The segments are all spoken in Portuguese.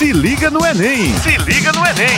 Se liga no Enem! Se liga no Enem!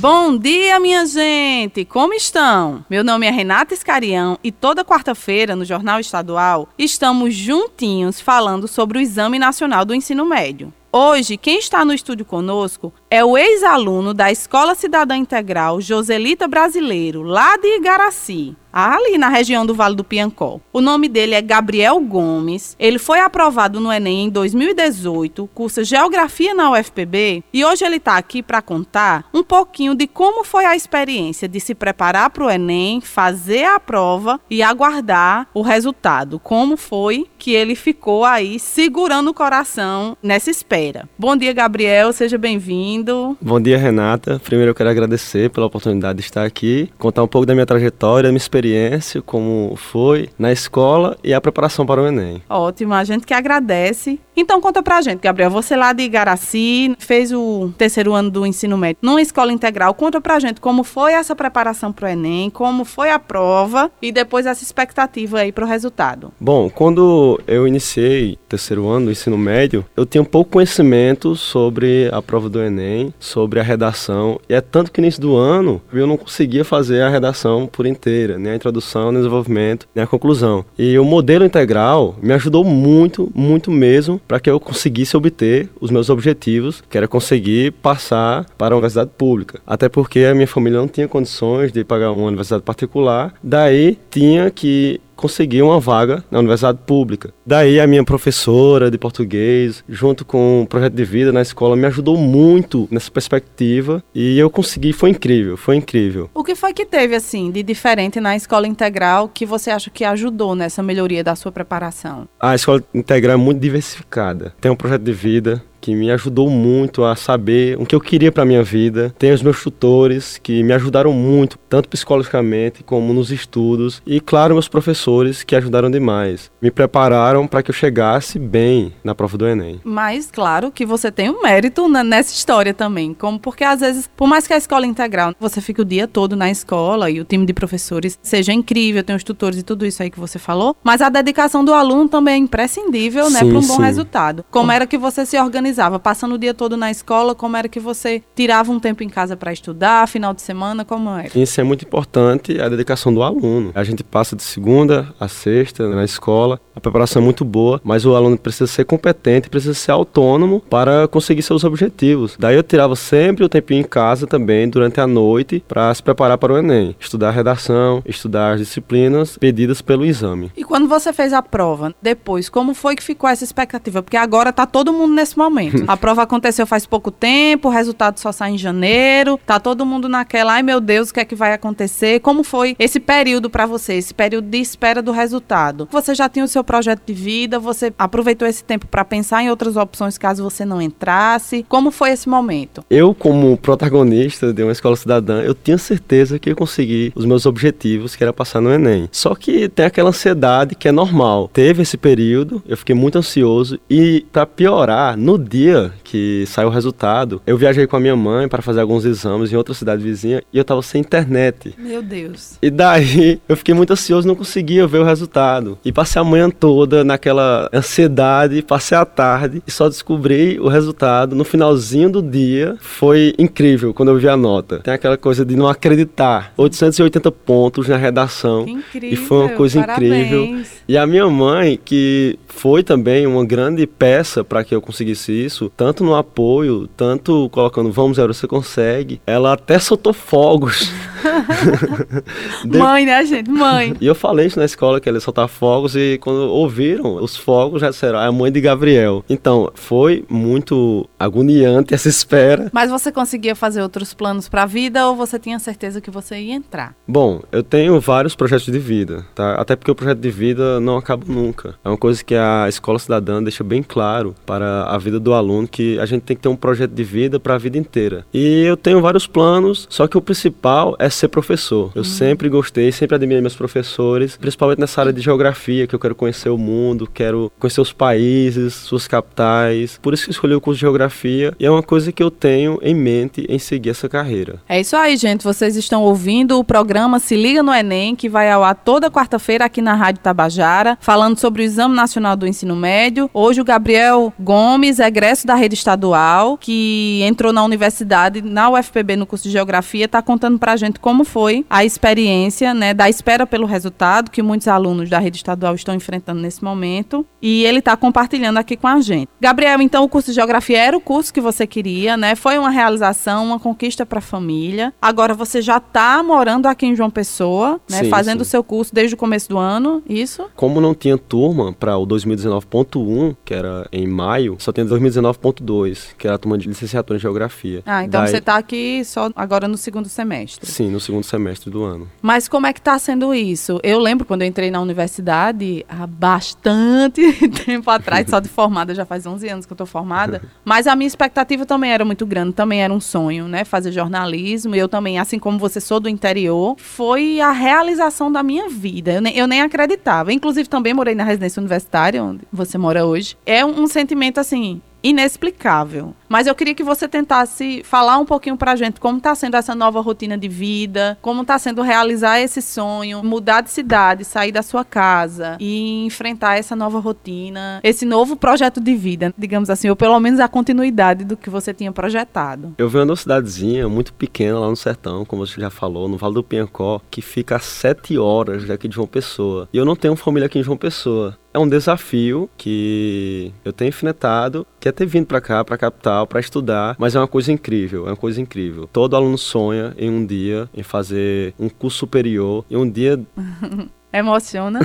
Bom dia, minha gente! Como estão? Meu nome é Renata Escarião e toda quarta-feira, no Jornal Estadual, estamos juntinhos falando sobre o Exame Nacional do Ensino Médio. Hoje, quem está no estúdio conosco é o ex-aluno da Escola Cidadã Integral Joselita Brasileiro, lá de Igaraci ali na região do Vale do Piancó. O nome dele é Gabriel Gomes. Ele foi aprovado no Enem em 2018, cursa Geografia na UFPB e hoje ele está aqui para contar um pouquinho de como foi a experiência de se preparar para o Enem, fazer a prova e aguardar o resultado. Como foi que ele ficou aí segurando o coração nessa espera. Bom dia, Gabriel, seja bem-vindo. Bom dia, Renata. Primeiro eu quero agradecer pela oportunidade de estar aqui, contar um pouco da minha trajetória, minha experiência, como foi na escola e a preparação para o Enem. Ótimo, a gente que agradece. Então conta pra gente, Gabriel, você lá de Igaraci, fez o terceiro ano do ensino médio numa escola integral. Conta pra gente como foi essa preparação para o Enem, como foi a prova e depois essa expectativa aí para o resultado. Bom, quando eu iniciei terceiro ano do ensino médio, eu tinha pouco conhecimento sobre a prova do Enem, sobre a redação, e é tanto que no início do ano eu não conseguia fazer a redação por inteira, né? a introdução, o desenvolvimento e a conclusão. E o modelo integral me ajudou muito, muito mesmo, para que eu conseguisse obter os meus objetivos, que era conseguir passar para a universidade pública. Até porque a minha família não tinha condições de pagar uma universidade particular, daí tinha que consegui uma vaga na universidade pública. Daí a minha professora de português, junto com o projeto de vida na escola, me ajudou muito nessa perspectiva e eu consegui, foi incrível, foi incrível. O que foi que teve assim de diferente na escola integral que você acha que ajudou nessa melhoria da sua preparação? A escola integral é muito diversificada. Tem um projeto de vida, que me ajudou muito a saber o que eu queria para minha vida. Tem os meus tutores que me ajudaram muito, tanto psicologicamente como nos estudos, e claro, meus professores que ajudaram demais. Me prepararam para que eu chegasse bem na prova do ENEM. Mas claro que você tem um mérito nessa história também, como porque às vezes, por mais que a escola integral, você fique o dia todo na escola e o time de professores seja incrível, tem os tutores e tudo isso aí que você falou, mas a dedicação do aluno também é imprescindível, né, para um bom sim. resultado. Como era que você se organizava organizava? Passando o dia todo na escola, como era que você tirava um tempo em casa para estudar, final de semana, como era? Isso é muito importante, a dedicação do aluno. A gente passa de segunda a sexta na escola, a preparação é muito boa, mas o aluno precisa ser competente, precisa ser autônomo para conseguir seus objetivos. Daí eu tirava sempre o tempinho em casa também, durante a noite, para se preparar para o Enem. Estudar a redação, estudar as disciplinas pedidas pelo exame. E quando você fez a prova, depois, como foi que ficou essa expectativa? Porque agora está todo mundo nesse momento momento. A prova aconteceu faz pouco tempo, o resultado só sai em janeiro, tá todo mundo naquela, ai meu Deus, o que é que vai acontecer? Como foi esse período para você, esse período de espera do resultado? Você já tinha o seu projeto de vida, você aproveitou esse tempo para pensar em outras opções caso você não entrasse? Como foi esse momento? Eu, como protagonista de uma escola cidadã, eu tinha certeza que eu consegui os meus objetivos, que era passar no Enem. Só que tem aquela ansiedade que é normal. Teve esse período, eu fiquei muito ansioso e para piorar, no dia que saiu o resultado, eu viajei com a minha mãe para fazer alguns exames em outra cidade vizinha e eu tava sem internet. Meu Deus. E daí eu fiquei muito ansioso, não conseguia ver o resultado. E passei a manhã toda naquela ansiedade, passei a tarde e só descobri o resultado no finalzinho do dia. Foi incrível quando eu vi a nota. Tem aquela coisa de não acreditar. 880 pontos na redação. Que incrível. E foi uma coisa Parabéns. incrível. E a minha mãe, que foi também uma grande peça para que eu conseguisse isso, tanto no apoio, tanto colocando vamos, Zero, você consegue. Ela até soltou fogos. de... Mãe, né, gente? Mãe. E eu falei isso na escola que ela ia soltar fogos e quando ouviram os fogos já disseram, ah, é a mãe de Gabriel. Então, foi muito agoniante essa espera. Mas você conseguia fazer outros planos para a vida ou você tinha certeza que você ia entrar? Bom, eu tenho vários projetos de vida, tá? Até porque o projeto de vida não acaba nunca. É uma coisa que a escola cidadã deixa bem claro para a vida do aluno que a gente tem que ter um projeto de vida para a vida inteira. E eu tenho vários planos, só que o principal é ser professor. Eu uhum. sempre gostei, sempre admirei meus professores, principalmente nessa área de geografia, que eu quero conhecer o mundo, quero conhecer os países, suas capitais. Por isso que escolhi o curso de geografia e é uma coisa que eu tenho em mente em seguir essa carreira. É isso aí, gente. Vocês estão ouvindo o programa Se Liga no Enem, que vai ao ar toda quarta-feira aqui na Rádio Tabajara, falando sobre o Exame Nacional do Ensino Médio. Hoje o Gabriel Gomes, egresso da rede estadual, que entrou na universidade, na UFPB, no curso de Geografia, está contando para a gente como foi a experiência, né, da espera pelo resultado que muitos alunos da rede estadual estão enfrentando nesse momento. E ele está compartilhando aqui com a gente. Gabriel, então o curso de Geografia era o curso que você queria, né? Foi uma realização, uma conquista para a família. Agora você já está morando aqui em João Pessoa, né, sim, fazendo o seu curso desde o começo do ano, isso? Como não tinha turma para o 2019.1, que era em maio, só tinha 2019.2, que era a turma de licenciatura em Geografia. Ah, então Daí... você está aqui só agora no segundo semestre. Sim, no segundo semestre do ano. Mas como é que está sendo isso? Eu lembro quando eu entrei na universidade, há bastante tempo atrás, só de formada, já faz 11 anos que eu estou formada, mas a minha expectativa também era muito grande, também era um sonho, né, fazer jornalismo, eu também, assim como você sou do interior, foi a realização da minha vida, eu nem, eu nem acreditava, inclusive também morei na residência universitária, onde você mora hoje, é um, um sentimento, assim, inexplicável. Mas eu queria que você tentasse falar um pouquinho pra gente como está sendo essa nova rotina de vida, como está sendo realizar esse sonho, mudar de cidade, sair da sua casa e enfrentar essa nova rotina, esse novo projeto de vida, digamos assim, ou pelo menos a continuidade do que você tinha projetado. Eu venho de uma cidadezinha muito pequena lá no sertão, como você já falou, no Vale do Piancó, que fica a sete horas daqui de João Pessoa. E eu não tenho família aqui em João Pessoa é um desafio que eu tenho enfrentado, que é ter vindo para cá, para a capital, para estudar, mas é uma coisa incrível, é uma coisa incrível. Todo aluno sonha em um dia em fazer um curso superior e um dia Emociona.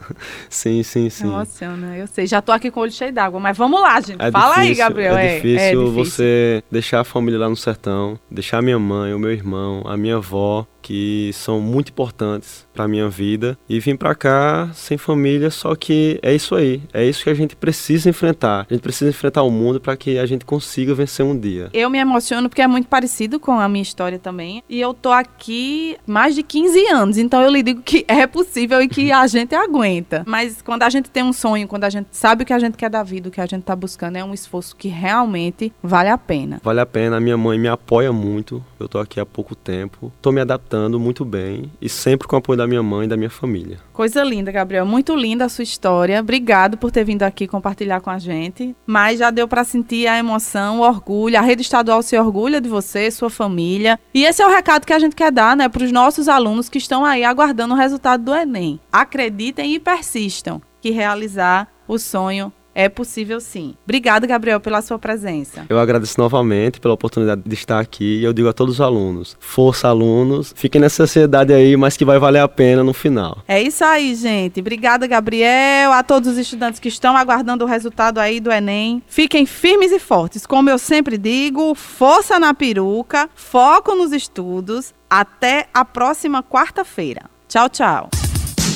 sim, sim, sim. Emociona, eu sei. Já tô aqui com o olho cheio d'água, mas vamos lá, gente. É Fala difícil, aí, Gabriel. É, é, difícil é, difícil você deixar a família lá no sertão, deixar minha mãe, o meu irmão, a minha avó, que são muito importantes para minha vida e vim para cá sem família, só que é isso aí, é isso que a gente precisa enfrentar. A gente precisa enfrentar o mundo para que a gente consiga vencer um dia. Eu me emociono porque é muito parecido com a minha história também, e eu tô aqui mais de 15 anos, então eu lhe digo que é possível e que a gente aguenta. Mas quando a gente tem um sonho, quando a gente sabe o que a gente quer da vida, o que a gente tá buscando é um esforço que realmente vale a pena. Vale a pena, a minha mãe me apoia muito. Eu tô aqui há pouco tempo, tô me adaptando muito bem e sempre com o apoio da minha mãe e da minha família. Coisa linda, Gabriel. Muito linda a sua história. Obrigado por ter vindo aqui compartilhar com a gente. Mas já deu para sentir a emoção, o orgulho. A rede estadual se orgulha de você, sua família. E esse é o recado que a gente quer dar, né, para os nossos alunos que estão aí aguardando o resultado do Enem. Acreditem e persistam que realizar o sonho é possível sim. Obrigada, Gabriel, pela sua presença. Eu agradeço novamente pela oportunidade de estar aqui e eu digo a todos os alunos: força, alunos, fiquem nessa ansiedade aí, mas que vai valer a pena no final. É isso aí, gente. Obrigada, Gabriel, a todos os estudantes que estão aguardando o resultado aí do Enem. Fiquem firmes e fortes. Como eu sempre digo, força na peruca, foco nos estudos. Até a próxima quarta-feira. Tchau, tchau.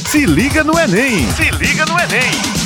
Se liga no Enem! Se liga no Enem!